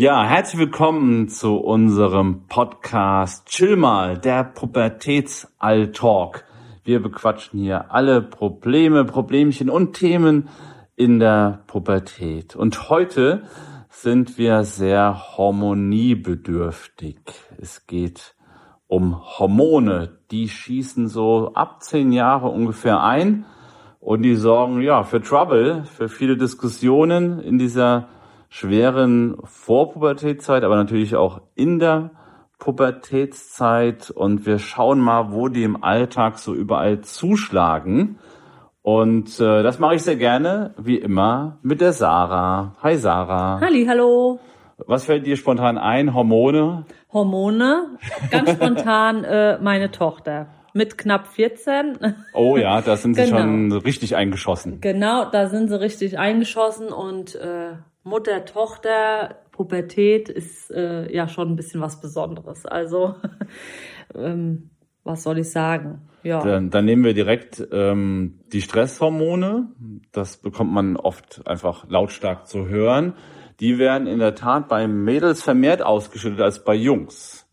Ja, herzlich willkommen zu unserem Podcast Chill mal, der Pubertätsalltalk. Wir bequatschen hier alle Probleme, Problemchen und Themen in der Pubertät. Und heute sind wir sehr hormoniebedürftig. Es geht um Hormone. Die schießen so ab zehn Jahre ungefähr ein und die sorgen ja für Trouble, für viele Diskussionen in dieser schweren Vorpubertätszeit, aber natürlich auch in der Pubertätszeit und wir schauen mal, wo die im Alltag so überall zuschlagen. Und äh, das mache ich sehr gerne, wie immer, mit der Sarah. Hi Sarah. Halli, hallo. Was fällt dir spontan ein? Hormone? Hormone. Ganz spontan äh, meine Tochter mit knapp 14. Oh ja, da sind sie genau. schon richtig eingeschossen. Genau, da sind sie richtig eingeschossen und äh, Mutter, Tochter, Pubertät ist äh, ja schon ein bisschen was Besonderes. Also, ähm, was soll ich sagen? Ja. Dann, dann nehmen wir direkt ähm, die Stresshormone. Das bekommt man oft einfach lautstark zu hören. Die werden in der Tat bei Mädels vermehrt ausgeschüttet als bei Jungs.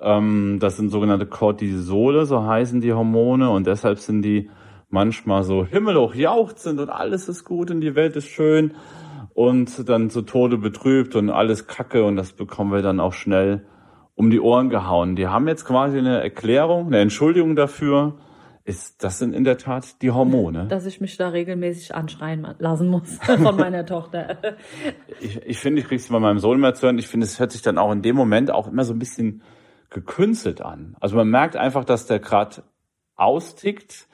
Ähm, das sind sogenannte Cortisole, so heißen die Hormone, und deshalb sind die manchmal so himmelhoch jauchzend und alles ist gut und die Welt ist schön und dann zu Tode betrübt und alles Kacke und das bekommen wir dann auch schnell um die Ohren gehauen. Die haben jetzt quasi eine Erklärung, eine Entschuldigung dafür. Ist, das sind in der Tat die Hormone. Dass ich mich da regelmäßig anschreien lassen muss von meiner Tochter. Ich, ich finde, ich krieg's bei meinem Sohn immer zu hören. Ich finde, es hört sich dann auch in dem Moment auch immer so ein bisschen gekünstelt an. Also man merkt einfach, dass der gerade austickt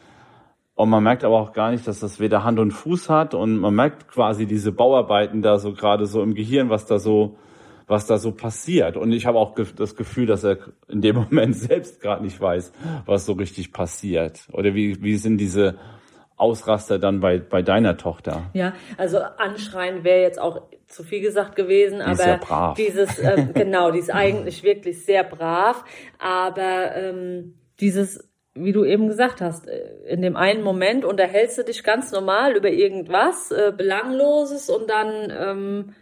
und man merkt aber auch gar nicht, dass das weder Hand und Fuß hat und man merkt quasi diese Bauarbeiten da so gerade so im Gehirn, was da so was da so passiert. Und ich habe auch das Gefühl, dass er in dem Moment selbst gerade nicht weiß, was so richtig passiert. Oder wie, wie sind diese Ausraster dann bei, bei deiner Tochter? Ja, also anschreien wäre jetzt auch zu viel gesagt gewesen, die aber ja dieses, äh, genau, die ist eigentlich wirklich sehr brav, aber ähm, dieses wie du eben gesagt hast, äh, in dem einen Moment unterhältst du dich ganz normal über irgendwas äh, Belangloses und dann ähm,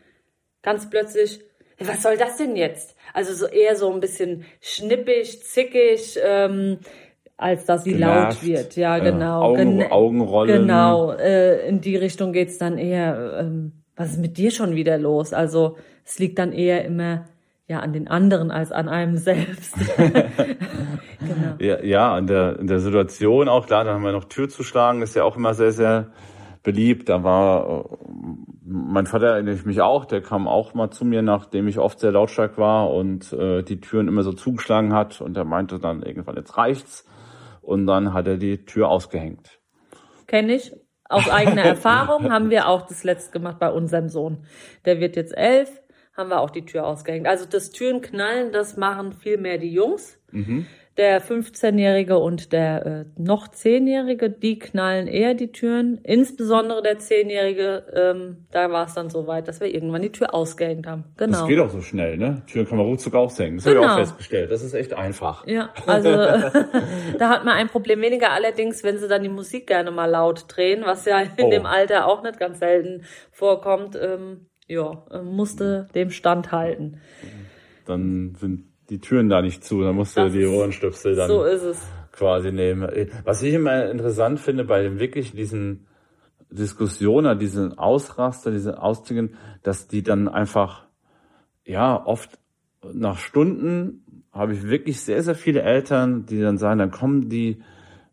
ganz plötzlich, was soll das denn jetzt? Also so eher so ein bisschen schnippig, zickig, ähm, als dass sie Genervt, laut wird. Ja, äh, genau. Augen, Gen Augenrollen. Genau, äh, in die Richtung geht's dann eher, ähm, was ist mit dir schon wieder los? Also es liegt dann eher immer ja an den anderen als an einem selbst. genau. Ja, ja, in der, in der Situation auch, klar, da haben wir noch Tür zu schlagen, ist ja auch immer sehr, sehr beliebt. Da war äh, mein Vater erinnere ich mich auch, der kam auch mal zu mir, nachdem ich oft sehr lautstark war und äh, die Türen immer so zugeschlagen hat und er meinte dann irgendwann, jetzt reicht's. Und dann hat er die Tür ausgehängt. Kenne ich. Aus eigener Erfahrung haben wir auch das letzte gemacht bei unserem Sohn. Der wird jetzt elf haben wir auch die Tür ausgehängt. Also das Türenknallen, das machen viel mehr die Jungs. Mhm. Der 15-Jährige und der äh, noch 10-Jährige, die knallen eher die Türen. Insbesondere der 10-Jährige, ähm, da war es dann so weit, dass wir irgendwann die Tür ausgehängt haben. Genau. Das geht auch so schnell, ne? Türen kann man ruckzuck aushängen. Das genau. habe ich auch genau. festgestellt. Das ist echt einfach. Ja, also da hat man ein Problem weniger. Allerdings, wenn sie dann die Musik gerne mal laut drehen, was ja in oh. dem Alter auch nicht ganz selten vorkommt, ähm, ja, äh, musste dem standhalten. Dann sind die Türen da nicht zu, dann musste das die Ohrenstöpsel dann so quasi nehmen. Was ich immer interessant finde bei dem wirklich diesen Diskussionen, diesen Ausraster, diese Auszügen, dass die dann einfach, ja, oft nach Stunden habe ich wirklich sehr, sehr viele Eltern, die dann sagen, dann kommen die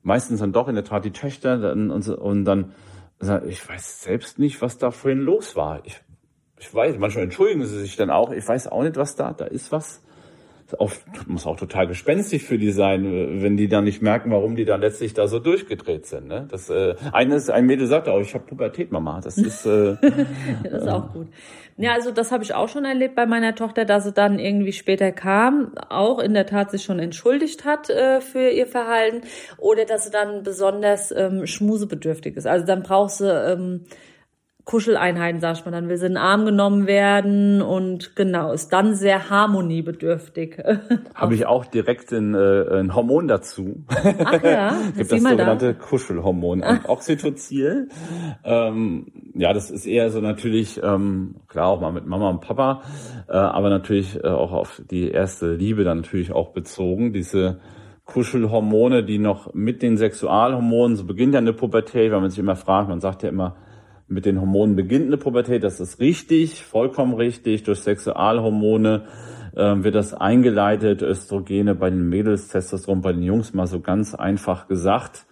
meistens dann doch in der Tat die Töchter dann, und, und dann sagen, ich weiß selbst nicht, was da vorhin los war. Ich ich weiß, manchmal entschuldigen sie sich dann auch. Ich weiß auch nicht, was da, da ist was. Auch, muss auch total gespenstig für die sein, wenn die dann nicht merken, warum die dann letztlich da so durchgedreht sind. Ne? Das äh, eines, ein Mädel sagt auch, ich habe Pubertät, Mama. Das ist, äh, das ist auch gut. Ja, also das habe ich auch schon erlebt bei meiner Tochter, dass sie dann irgendwie später kam, auch in der Tat sich schon entschuldigt hat äh, für ihr Verhalten oder dass sie dann besonders ähm, schmusebedürftig ist. Also dann braucht sie ähm, Kuscheleinheiten, sag ich mal. Dann will sie in den Arm genommen werden und genau, ist dann sehr harmoniebedürftig. Habe ich auch direkt ein, äh, ein Hormon dazu. Ach ja, gibt das sogenannte da. Kuschelhormon, ah. Oxytocin. Ähm, ja, das ist eher so natürlich, ähm, klar auch mal mit Mama und Papa, äh, aber natürlich äh, auch auf die erste Liebe dann natürlich auch bezogen. Diese Kuschelhormone, die noch mit den Sexualhormonen, so beginnt ja eine Pubertät, wenn man sich immer fragt, man sagt ja immer, mit den Hormonen beginnt eine Pubertät, das ist richtig, vollkommen richtig, durch Sexualhormone äh, wird das eingeleitet, Östrogene bei den Mädels, Testosteron bei den Jungs, mal so ganz einfach gesagt.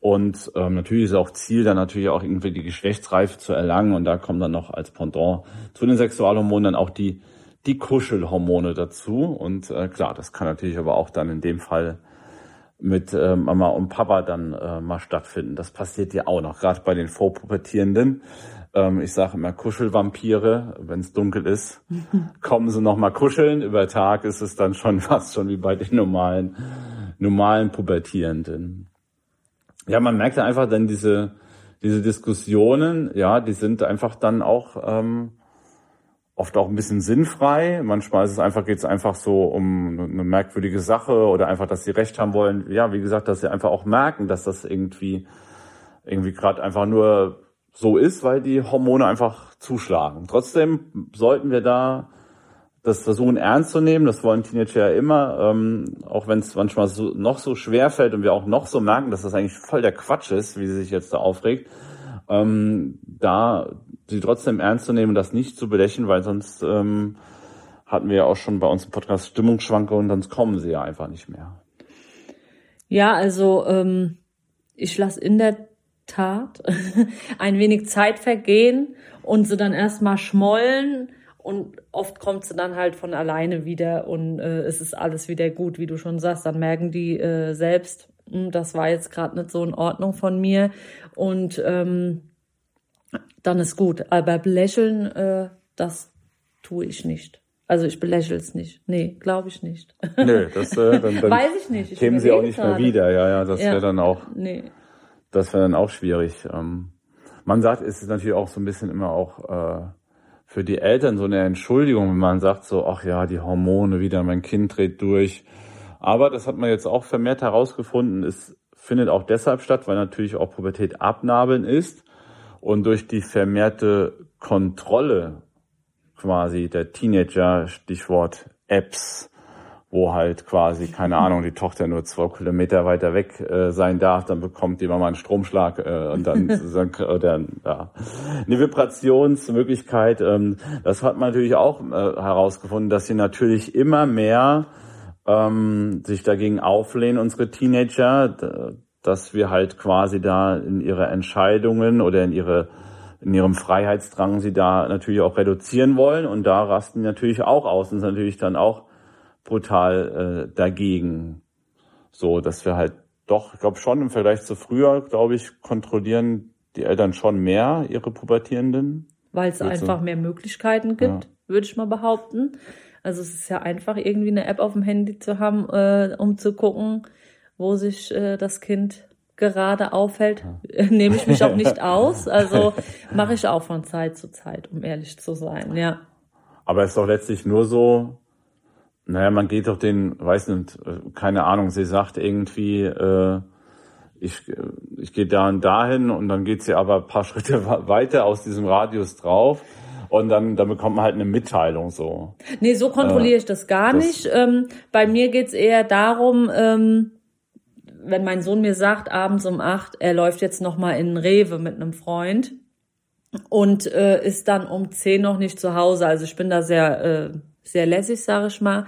Und ähm, natürlich ist auch Ziel, dann natürlich auch irgendwie die Geschlechtsreife zu erlangen. Und da kommen dann noch als Pendant zu den Sexualhormonen dann auch die, die Kuschelhormone dazu. Und äh, klar, das kann natürlich aber auch dann in dem Fall mit äh, Mama und Papa dann äh, mal stattfinden. Das passiert ja auch noch, gerade bei den Vorpubertierenden. Ähm, ich sage immer Kuschelvampire, wenn es dunkel ist, kommen sie noch mal kuscheln. Über Tag ist es dann schon fast schon wie bei den normalen, normalen Pubertierenden. Ja, man merkt ja einfach dann diese, diese Diskussionen, ja, die sind einfach dann auch ähm, oft auch ein bisschen sinnfrei. Manchmal ist es einfach, geht es einfach so um eine merkwürdige Sache oder einfach, dass sie recht haben wollen. Ja, wie gesagt, dass sie einfach auch merken, dass das irgendwie, irgendwie gerade einfach nur so ist, weil die Hormone einfach zuschlagen. Trotzdem sollten wir da das versuchen ernst zu nehmen. Das wollen Teenager ja immer, ähm, auch wenn es manchmal so, noch so schwer fällt und wir auch noch so merken, dass das eigentlich voll der Quatsch ist, wie sie sich jetzt da aufregt. Ähm, da sie trotzdem ernst zu nehmen das nicht zu belächeln, weil sonst ähm, hatten wir ja auch schon bei uns im Podcast Stimmungsschwankungen, sonst kommen sie ja einfach nicht mehr. Ja, also ähm, ich lasse in der Tat ein wenig Zeit vergehen und sie dann erstmal schmollen und oft kommt sie dann halt von alleine wieder und äh, es ist alles wieder gut, wie du schon sagst. Dann merken die äh, selbst, das war jetzt gerade nicht so in Ordnung von mir und ähm, dann ist gut. Aber belächeln, äh, das tue ich nicht. Also ich belächle es nicht. Nee, glaube ich nicht. Nee, das äh, dann, dann weiß ich nicht. Ich kämen sie auch nicht gerade. mehr wieder. Ja, ja, das ja. wäre dann auch. Nee. Das wäre dann auch schwierig. Ähm, man sagt, es ist natürlich auch so ein bisschen immer auch äh, für die Eltern so eine Entschuldigung, wenn man sagt so, ach ja, die Hormone wieder, mein Kind dreht durch. Aber das hat man jetzt auch vermehrt herausgefunden, es findet auch deshalb statt, weil natürlich auch Pubertät abnabeln ist und durch die vermehrte Kontrolle quasi der Teenager, Stichwort Apps, wo halt quasi, keine Ahnung, die Tochter nur zwei Kilometer weiter weg äh, sein darf, dann bekommt die Mama einen Stromschlag äh, und dann oder, ja, eine Vibrationsmöglichkeit. Ähm, das hat man natürlich auch äh, herausgefunden, dass sie natürlich immer mehr ähm, sich dagegen auflehnen, unsere Teenager dass wir halt quasi da in ihre Entscheidungen oder in ihre in ihrem Freiheitsdrang sie da natürlich auch reduzieren wollen und da rasten natürlich auch aus und sind natürlich dann auch brutal äh, dagegen. So, dass wir halt doch, ich glaube schon im Vergleich zu früher, glaube ich, kontrollieren die Eltern schon mehr ihre Pubertierenden. Weil es einfach mehr Möglichkeiten gibt, ja. würde ich mal behaupten. Also es ist ja einfach irgendwie eine App auf dem Handy zu haben, äh, um zu gucken, wo sich äh, das Kind gerade aufhält, ja. nehme ich mich auch nicht aus. Also mache ich auch von Zeit zu Zeit, um ehrlich zu sein, ja. Aber es ist doch letztlich nur so, naja, man geht doch den, weiß nicht, keine Ahnung, sie sagt irgendwie, äh, ich, ich gehe da und dahin und dann geht sie aber ein paar Schritte weiter aus diesem Radius drauf und dann, dann bekommt man halt eine Mitteilung so. Nee, so kontrolliere äh, ich das gar das nicht. Ähm, bei mir geht's eher darum, ähm, wenn mein Sohn mir sagt, abends um acht, er läuft jetzt noch mal in Rewe mit einem Freund und äh, ist dann um zehn noch nicht zu Hause. Also ich bin da sehr, äh, sehr lässig, sage ich mal.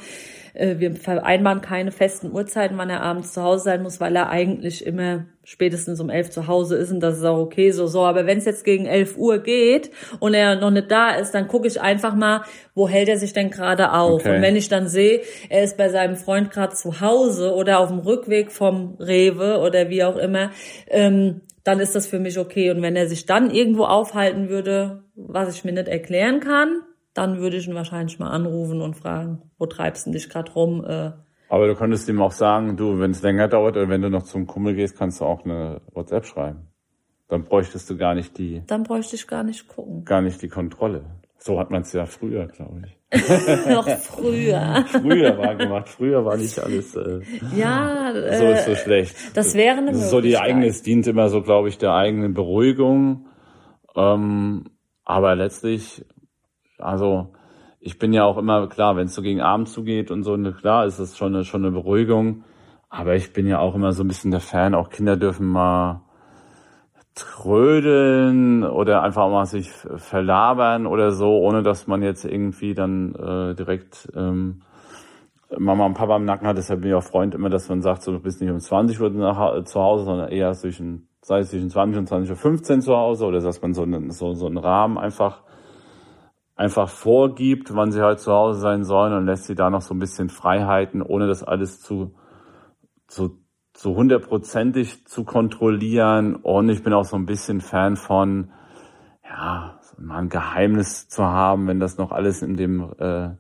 Äh, wir vereinbaren keine festen Uhrzeiten, wann er abends zu Hause sein muss, weil er eigentlich immer spätestens um elf zu Hause ist und das ist auch okay so. So, aber wenn es jetzt gegen elf Uhr geht und er noch nicht da ist, dann gucke ich einfach mal, wo hält er sich denn gerade auf. Okay. Und wenn ich dann sehe, er ist bei seinem Freund gerade zu Hause oder auf dem Rückweg vom Rewe oder wie auch immer, ähm, dann ist das für mich okay. Und wenn er sich dann irgendwo aufhalten würde, was ich mir nicht erklären kann, dann würde ich ihn wahrscheinlich mal anrufen und fragen, wo treibst du dich gerade rum? Äh, aber du könntest ihm auch sagen, du, wenn es länger dauert oder wenn du noch zum Kummel gehst, kannst du auch eine WhatsApp schreiben. Dann bräuchtest du gar nicht die. Dann bräuchte ich gar nicht gucken. Gar nicht die Kontrolle. So hat man es ja früher, glaube ich. Noch früher. früher war gemacht. Früher war nicht alles äh, ja, äh, so ist so schlecht. Das wäre eine Möglichkeit. So die eigene, es dient immer so, glaube ich, der eigenen Beruhigung. Ähm, aber letztlich, also ich bin ja auch immer klar, wenn es so gegen Abend zugeht und so, ne, klar ist das schon eine, schon eine Beruhigung. Aber ich bin ja auch immer so ein bisschen der Fan, auch Kinder dürfen mal trödeln oder einfach mal sich verlabern oder so, ohne dass man jetzt irgendwie dann äh, direkt ähm, Mama und Papa im Nacken hat. Deshalb bin ich auch Freund immer, dass man sagt, so, du bist nicht um 20 Uhr nach, zu Hause, sondern eher zwischen, sei es zwischen 20 und 20 Uhr 15 zu Hause oder dass man so einen, so, so einen Rahmen einfach einfach vorgibt, wann sie halt zu Hause sein sollen und lässt sie da noch so ein bisschen Freiheiten, ohne das alles zu, zu so hundertprozentig zu kontrollieren. Und ich bin auch so ein bisschen Fan von, ja, mal ein Geheimnis zu haben, wenn das noch alles in dem, äh,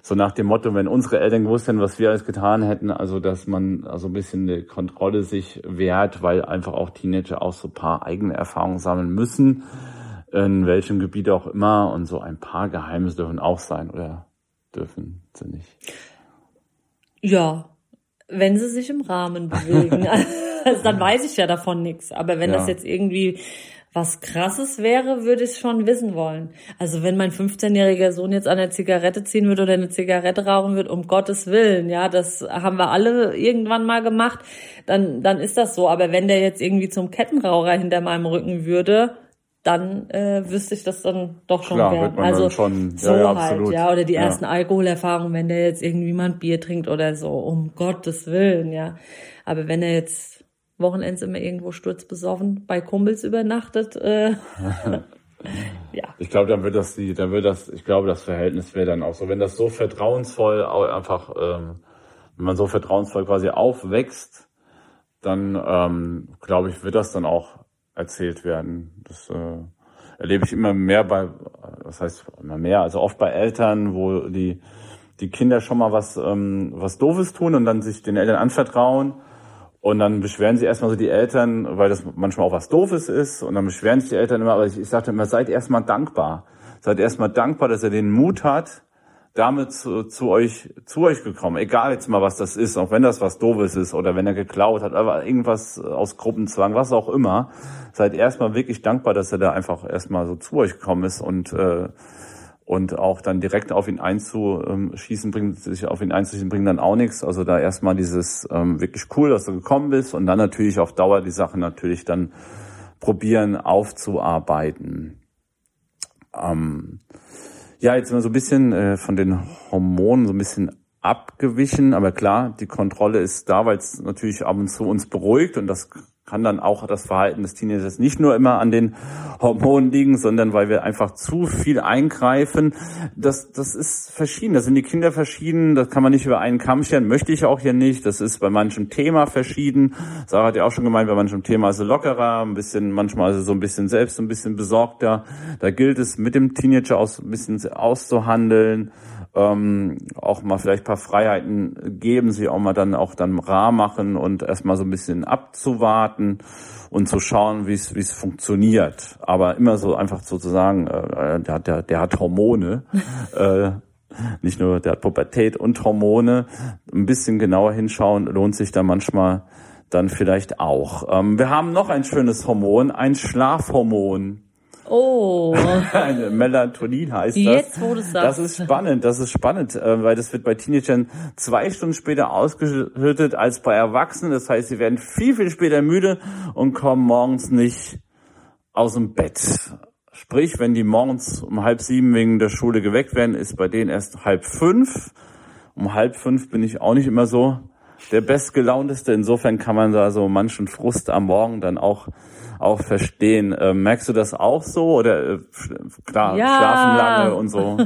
so nach dem Motto, wenn unsere Eltern gewusst hätten, was wir alles getan hätten, also dass man also ein bisschen eine Kontrolle sich wehrt, weil einfach auch Teenager auch so ein paar eigene Erfahrungen sammeln müssen, in welchem Gebiet auch immer. Und so ein paar Geheimnisse dürfen auch sein oder dürfen sie nicht. Ja, wenn sie sich im Rahmen bewegen. also, dann weiß ich ja davon nichts. Aber wenn ja. das jetzt irgendwie was krasses wäre, würde ich schon wissen wollen. Also wenn mein 15-jähriger Sohn jetzt an der Zigarette ziehen würde oder eine Zigarette rauchen würde, um Gottes Willen, ja, das haben wir alle irgendwann mal gemacht, dann, dann ist das so. Aber wenn der jetzt irgendwie zum Kettenraucher hinter meinem Rücken würde, dann äh, wüsste ich das dann doch schon Klar, werden. also schon, so ja, ja, halt, ja, oder die ja. ersten Alkoholerfahrungen, wenn der jetzt irgendwie mal ein Bier trinkt oder so, um Gottes Willen, ja. Aber wenn er jetzt Wochenends immer irgendwo sturzbesoffen bei Kumpels übernachtet, äh, ja. Ich glaube, dann wird das die, dann wird das, ich glaube, das Verhältnis wäre dann auch so, wenn das so vertrauensvoll einfach, ähm, wenn man so vertrauensvoll quasi aufwächst, dann ähm, glaube ich, wird das dann auch erzählt werden. Das äh, erlebe ich immer mehr bei, was heißt immer mehr, also oft bei Eltern, wo die die Kinder schon mal was ähm, was Doofes tun und dann sich den Eltern anvertrauen und dann beschweren sie erstmal so die Eltern, weil das manchmal auch was Doofes ist und dann beschweren sich die Eltern immer, aber ich, ich sagte immer, seid erstmal dankbar. Seid erstmal dankbar, dass er den Mut hat, damit zu, zu euch zu euch gekommen. Egal jetzt mal, was das ist, auch wenn das was Doofes ist oder wenn er geklaut hat, aber irgendwas aus Gruppenzwang, was auch immer. Seid erstmal wirklich dankbar, dass er da einfach erstmal so zu euch gekommen ist und äh, und auch dann direkt auf ihn einzuschießen bringt, sich auf ihn einzuschießen bringt dann auch nichts. Also da erstmal dieses ähm, wirklich cool, dass du gekommen bist und dann natürlich auf Dauer die Sache natürlich dann probieren aufzuarbeiten. Ähm, ja, jetzt sind wir so ein bisschen äh, von den Hormonen so ein bisschen abgewichen, aber klar, die Kontrolle ist da, weil es natürlich ab und zu uns beruhigt und das kann dann auch das Verhalten des Teenagers nicht nur immer an den Hormonen liegen, sondern weil wir einfach zu viel eingreifen. Das, das ist verschieden. Da sind die Kinder verschieden. Das kann man nicht über einen Kamm stellen. Möchte ich auch hier nicht. Das ist bei manchem Thema verschieden. Sarah hat ja auch schon gemeint, bei manchem Thema ist es lockerer, ein bisschen, manchmal ist es so ein bisschen selbst, ein bisschen besorgter. Da gilt es mit dem Teenager aus, ein bisschen auszuhandeln ähm, auch mal vielleicht paar Freiheiten geben, sie auch mal dann auch dann rar machen und erstmal so ein bisschen abzuwarten und zu schauen, wie es wie es funktioniert. Aber immer so einfach sozusagen, äh, der, der, der hat Hormone, äh, nicht nur der hat Pubertät und Hormone. Ein bisschen genauer hinschauen lohnt sich da manchmal dann vielleicht auch. Ähm, wir haben noch ein schönes Hormon, ein Schlafhormon. Oh. Melatonin heißt das. Jetzt, wo du sagst. Das ist spannend, das ist spannend, äh, weil das wird bei Teenagern zwei Stunden später ausgeschüttet als bei Erwachsenen. Das heißt, sie werden viel, viel später müde und kommen morgens nicht aus dem Bett. Sprich, wenn die morgens um halb sieben wegen der Schule geweckt werden, ist bei denen erst halb fünf. Um halb fünf bin ich auch nicht immer so der bestgelaunteste. Insofern kann man da so manchen Frust am Morgen dann auch auch verstehen. Äh, merkst du das auch so oder äh, klar ja. schlafen lange und so?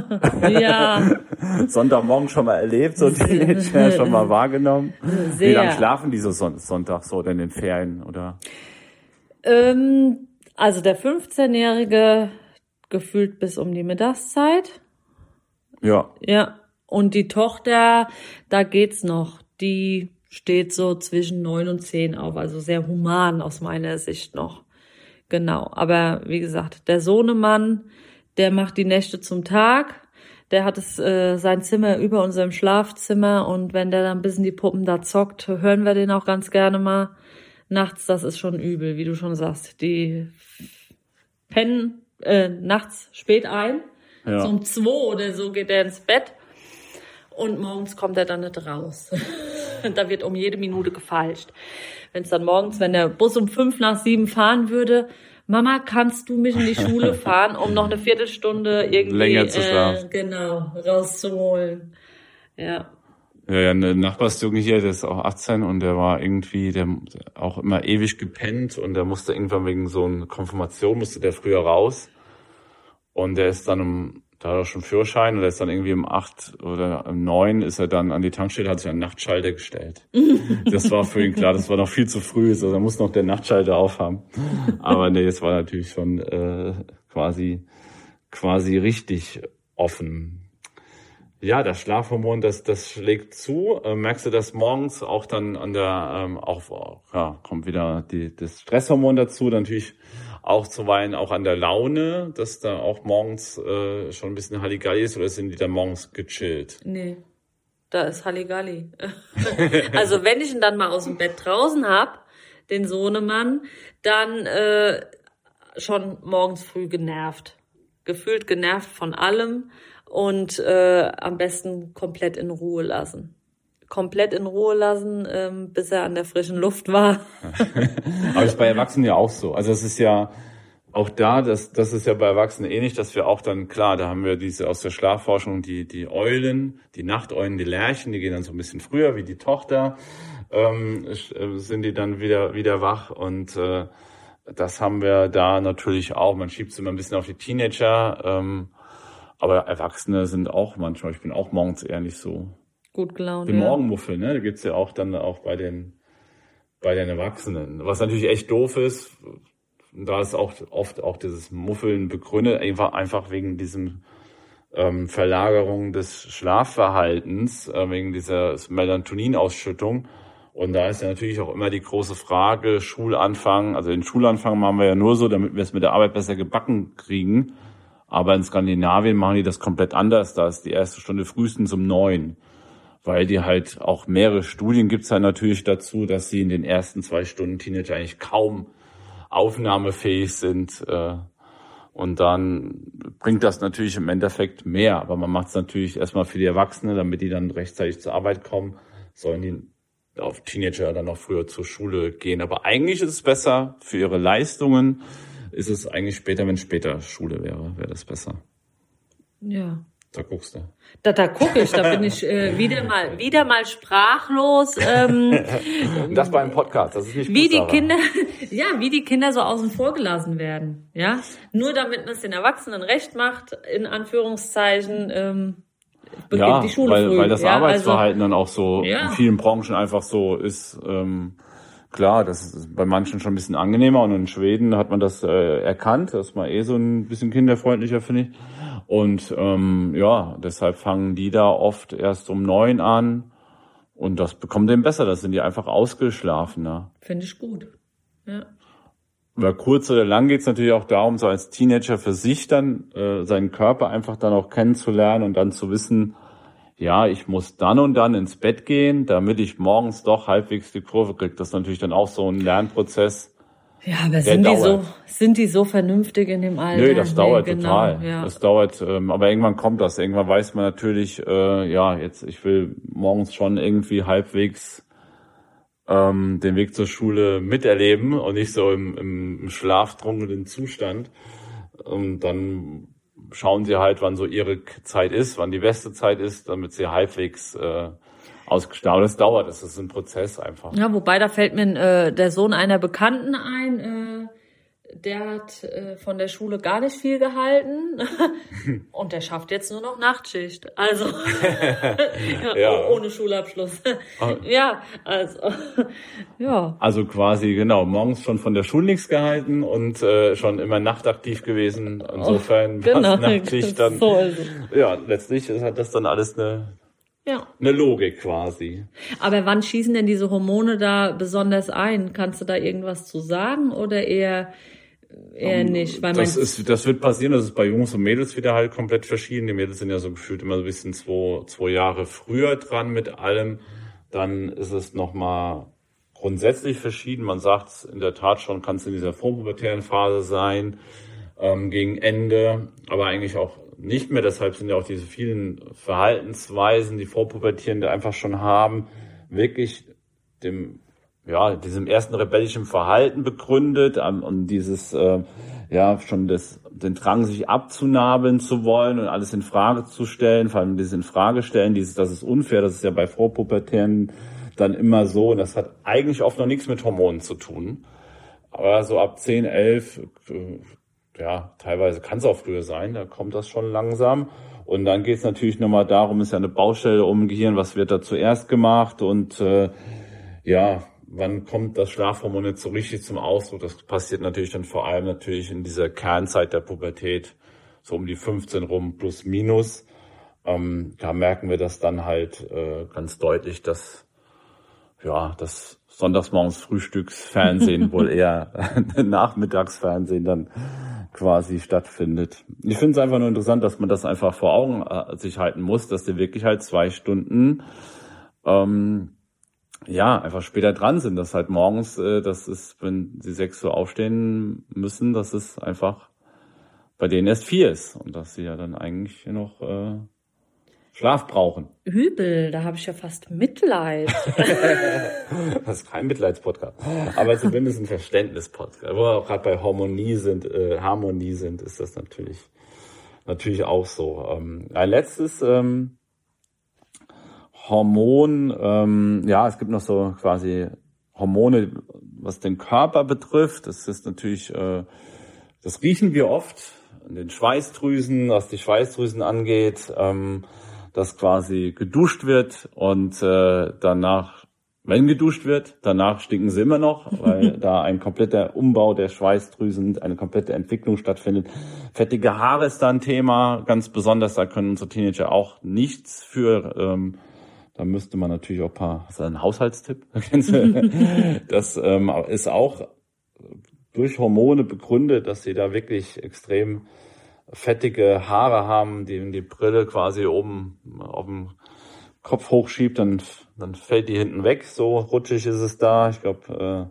ja. Sonntagmorgen schon mal erlebt, so Teenager schon mal wahrgenommen. Sehr. Wie lange schlafen die so Sonntag so oder in den Ferien oder? Ähm, also der 15-Jährige gefühlt bis um die Mittagszeit. Ja. Ja. Und die Tochter, da geht's noch. Die steht so zwischen neun und zehn auf, also sehr human aus meiner Sicht noch. Genau. Aber wie gesagt, der Sohnemann, der macht die Nächte zum Tag. Der hat es äh, sein Zimmer über unserem Schlafzimmer und wenn der dann ein bisschen die Puppen da zockt, hören wir den auch ganz gerne mal. Nachts, das ist schon übel, wie du schon sagst. Die pennen äh, nachts spät ein. Ja. So um zwei oder so geht er ins Bett. Und morgens kommt er dann nicht raus. da wird um jede Minute gefalscht. Wenn es dann morgens, wenn der Bus um fünf nach sieben fahren würde, Mama, kannst du mich in die Schule fahren, um noch eine Viertelstunde irgendwie länger zu schlafen? Äh, genau, rauszuholen. Ja. Ja, ja, eine Nachbarsjunge hier, der ist auch 18 und der war irgendwie, der auch immer ewig gepennt und der musste irgendwann wegen so einer Konfirmation, musste der früher raus. Und der ist dann um da hat er schon Führerschein und er ist dann irgendwie um acht oder um neun ist er dann an die Tankstelle, hat sich einen Nachtschalter gestellt. das war für ihn klar, das war noch viel zu früh, also da muss noch der Nachtschalter aufhaben. Aber nee, es war natürlich schon äh, quasi quasi richtig offen. Ja, das Schlafhormon, das, das schlägt zu. Äh, merkst du das morgens auch dann an der, ähm, auch, ja, kommt wieder die, das Stresshormon dazu, natürlich auch zuweilen auch an der Laune, dass da auch morgens äh, schon ein bisschen Halligalli ist oder sind die dann morgens gechillt? Nee, da ist Halligalli. also wenn ich ihn dann mal aus dem Bett draußen hab, den Sohnemann, dann äh, schon morgens früh genervt. Gefühlt genervt von allem und äh, am besten komplett in Ruhe lassen komplett in Ruhe lassen, ähm, bis er an der frischen Luft war. Aber ist bei Erwachsenen ja auch so. Also es ist ja auch da, das, das ist ja bei Erwachsenen ähnlich, dass wir auch dann, klar, da haben wir diese aus der Schlafforschung, die, die Eulen, die Nachteulen, die Lerchen, die gehen dann so ein bisschen früher wie die Tochter, ähm, äh, sind die dann wieder, wieder wach und äh, das haben wir da natürlich auch. Man schiebt es immer ein bisschen auf die Teenager, ähm, aber Erwachsene sind auch manchmal, ich bin auch morgens eher nicht so Gut gelaunt. Die ja. Morgenmuffel, ne? Da gibt's ja auch dann auch bei den, bei den Erwachsenen. Was natürlich echt doof ist, da ist auch oft auch dieses Muffeln begründet, einfach, einfach wegen diesem ähm, Verlagerung des Schlafverhaltens, äh, wegen dieser Melatoninausschüttung. Und da ist ja natürlich auch immer die große Frage, Schulanfang, also den Schulanfang machen wir ja nur so, damit wir es mit der Arbeit besser gebacken kriegen. Aber in Skandinavien machen die das komplett anders. Da ist die erste Stunde frühestens um neun weil die halt auch mehrere Studien gibt's ja natürlich dazu, dass sie in den ersten zwei Stunden Teenager eigentlich kaum aufnahmefähig sind. Äh, und dann bringt das natürlich im Endeffekt mehr. Aber man macht es natürlich erstmal für die Erwachsenen, damit die dann rechtzeitig zur Arbeit kommen, sollen die auf Teenager dann noch früher zur Schule gehen. Aber eigentlich ist es besser für ihre Leistungen, ist es eigentlich später, wenn später Schule wäre, wäre das besser. Ja. Da guckst du. Da, da gucke ich, da bin ich äh, wieder mal wieder mal sprachlos. Ähm, das bei einem Podcast, das ist nicht Wie gut, die Kinder, ja, wie die Kinder so außen vor gelassen werden, ja. Nur damit man es den Erwachsenen recht macht, in Anführungszeichen, ähm, beginnt ja, die Schule weil, früh. weil das ja, Arbeitsverhalten also, dann auch so ja. in vielen Branchen einfach so ist. Ähm, klar, das ist bei manchen schon ein bisschen angenehmer und in Schweden hat man das äh, erkannt, das ist mal eh so ein bisschen kinderfreundlicher, finde ich. Und ähm, ja, deshalb fangen die da oft erst um neun an. Und das bekommt denen besser. Das sind die einfach ausgeschlafener. Finde ich gut. Ja. Über kurz oder lang geht es natürlich auch darum, so als Teenager für sich dann äh, seinen Körper einfach dann auch kennenzulernen und dann zu wissen, ja, ich muss dann und dann ins Bett gehen, damit ich morgens doch halbwegs die Kurve kriege. Das ist natürlich dann auch so ein Lernprozess, ja, aber sind die, so, sind die so vernünftig in dem Alter? Nö, das dauert nee, genau, total. Ja. Das dauert, ähm, aber irgendwann kommt das. Irgendwann weiß man natürlich, äh, ja, jetzt, ich will morgens schon irgendwie halbwegs ähm, den Weg zur Schule miterleben und nicht so im, im schlaftrunkenen Zustand. Und dann schauen sie halt, wann so ihre Zeit ist, wann die beste Zeit ist, damit sie halbwegs äh, ausgestaut. Das dauert, das ist ein Prozess einfach. Ja, wobei da fällt mir äh, der Sohn einer Bekannten ein, äh, der hat äh, von der Schule gar nicht viel gehalten und der schafft jetzt nur noch Nachtschicht. Also ja. ohne Schulabschluss. Ah. ja, also ja. Also quasi genau, morgens schon von der Schule nichts gehalten und äh, schon immer nachtaktiv gewesen. Insofern oh, genau. Nachtschicht dann. So ja, letztlich hat das dann alles eine ja. Eine Logik quasi. Aber wann schießen denn diese Hormone da besonders ein? Kannst du da irgendwas zu sagen oder eher eher nicht. Weil das, ist, das wird passieren, das ist bei Jungs und Mädels wieder halt komplett verschieden. Die Mädels sind ja so gefühlt immer so ein bisschen zwei, zwei Jahre früher dran mit allem. Dann ist es nochmal grundsätzlich verschieden. Man sagt in der Tat schon, kann es in dieser vorpubertären Phase sein, ähm, gegen Ende, aber eigentlich auch nicht mehr. Deshalb sind ja auch diese vielen Verhaltensweisen, die Vorpubertierende einfach schon haben, wirklich dem ja, diesem ersten rebellischen Verhalten begründet und dieses äh, ja schon das, den Drang, sich abzunabeln zu wollen und alles in Frage zu stellen, vor allem dieses in Frage stellen, dieses, das ist unfair, das ist ja bei Vorpubertären dann immer so und das hat eigentlich oft noch nichts mit Hormonen zu tun. Aber so ab 10, 11, äh, ja, teilweise kann es auch früher sein, da kommt das schon langsam. Und dann geht es natürlich nochmal darum, ist ja eine Baustelle um Gehirn, was wird da zuerst gemacht und äh, ja, wann kommt das Schlafhormon jetzt so richtig zum Ausdruck? Das passiert natürlich dann vor allem natürlich in dieser Kernzeit der Pubertät, so um die 15 rum plus minus. Ähm, da merken wir das dann halt äh, ganz deutlich, dass ja das Sonntagsmorgens Frühstücksfernsehen wohl eher Nachmittagsfernsehen dann quasi stattfindet. Ich finde es einfach nur interessant, dass man das einfach vor Augen äh, sich halten muss, dass der wirklich halt zwei Stunden ähm, ja, einfach später dran sind. Das halt morgens, äh, das ist, wenn sie sechs Uhr aufstehen müssen, dass es einfach bei denen erst vier ist und dass sie ja dann eigentlich noch äh, Schlaf brauchen. Übel, da habe ich ja fast Mitleid. das ist kein Mitleidspodcast, aber zumindest ein Verständnispodcast. Wo wir auch gerade bei Harmonie sind, äh, Harmonie sind, ist das natürlich natürlich auch so. Ähm, ein letztes ähm, Hormon, ähm, ja, es gibt noch so quasi Hormone, was den Körper betrifft. Das ist natürlich, äh, das riechen wir oft in den Schweißdrüsen, was die Schweißdrüsen angeht, ähm, dass quasi geduscht wird und äh, danach, wenn geduscht wird, danach stinken sie immer noch, weil da ein kompletter Umbau der Schweißdrüsen, eine komplette Entwicklung stattfindet. Fettige Haare ist da ein Thema, ganz besonders, da können unsere Teenager auch nichts für. Ähm, da müsste man natürlich auch ein paar, das ist ein Haushaltstipp, das ähm, ist auch durch Hormone begründet, dass sie da wirklich extrem fettige Haare haben, die die Brille quasi oben auf dem Kopf hochschiebt, dann, dann fällt die hinten weg. So rutschig ist es da. Ich glaube,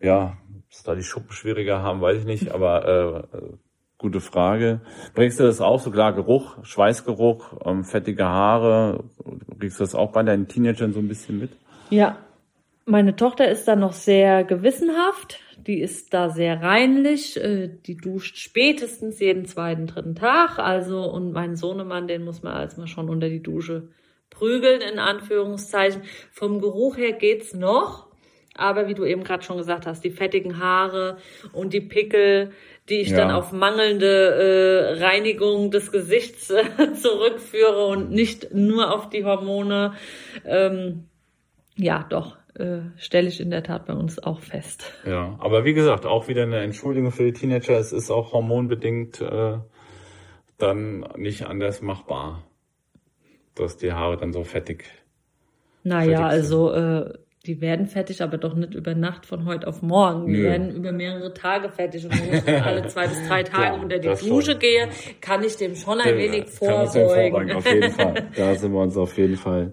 äh, ja, dass da die Schuppen schwieriger haben, weiß ich nicht, aber äh, Gute Frage. Bringst du das auch so klar Geruch, Schweißgeruch, ähm, fettige Haare? Bringst du das auch bei deinen Teenagern so ein bisschen mit? Ja, meine Tochter ist da noch sehr gewissenhaft. Die ist da sehr reinlich. Äh, die duscht spätestens jeden zweiten, dritten Tag. Also, und mein Sohnemann, den muss man als mal schon unter die Dusche prügeln, in Anführungszeichen. Vom Geruch her geht's noch. Aber wie du eben gerade schon gesagt hast, die fettigen Haare und die Pickel, die ich ja. dann auf mangelnde äh, Reinigung des Gesichts äh, zurückführe und nicht nur auf die Hormone. Ähm, ja, doch, äh, stelle ich in der Tat bei uns auch fest. Ja, aber wie gesagt, auch wieder eine Entschuldigung für die Teenager. Es ist auch hormonbedingt äh, dann nicht anders machbar, dass die Haare dann so fettig. Naja, also äh, die werden fertig, aber doch nicht über Nacht von heute auf morgen. Die Nö. werden über mehrere Tage fertig. Und wenn ich alle zwei bis drei Tage ja, unter die Dusche schon. gehe, kann ich dem schon ein wenig vorbeugen. Auf jeden Fall. Da sind wir uns auf jeden Fall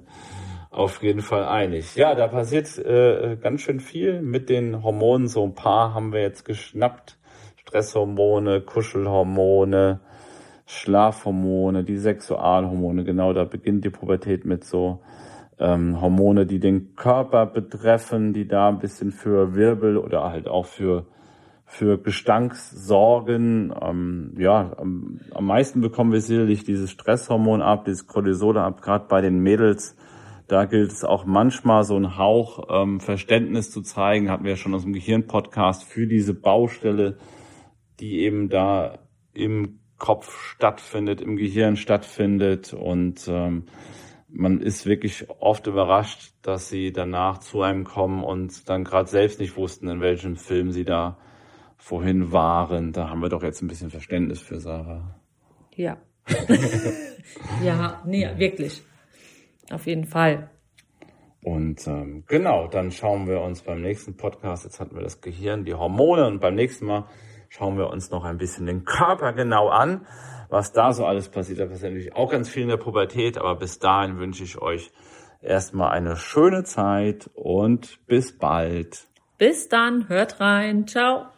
auf jeden Fall einig. Ja, da passiert äh, ganz schön viel mit den Hormonen. So ein paar haben wir jetzt geschnappt. Stresshormone, Kuschelhormone, Schlafhormone, die Sexualhormone. Genau, da beginnt die Pubertät mit so ähm, Hormone, die den Körper betreffen, die da ein bisschen für Wirbel oder halt auch für für Gestank sorgen. Ähm, ja, am, am meisten bekommen wir sicherlich dieses Stresshormon ab, dieses Cortisol ab, gerade bei den Mädels. Da gilt es auch manchmal so ein Hauch ähm, Verständnis zu zeigen, hatten wir ja schon aus dem Gehirn-Podcast, für diese Baustelle, die eben da im Kopf stattfindet, im Gehirn stattfindet und ähm, man ist wirklich oft überrascht, dass sie danach zu einem kommen und dann gerade selbst nicht wussten, in welchem Film sie da vorhin waren. Da haben wir doch jetzt ein bisschen Verständnis für Sarah. Ja. ja, nee, wirklich. Auf jeden Fall. Und ähm, genau, dann schauen wir uns beim nächsten Podcast, jetzt hatten wir das Gehirn, die Hormone und beim nächsten Mal schauen wir uns noch ein bisschen den Körper genau an, was da so alles passiert. Da passiert natürlich auch ganz viel in der Pubertät, aber bis dahin wünsche ich euch erstmal eine schöne Zeit und bis bald. Bis dann, hört rein. Ciao.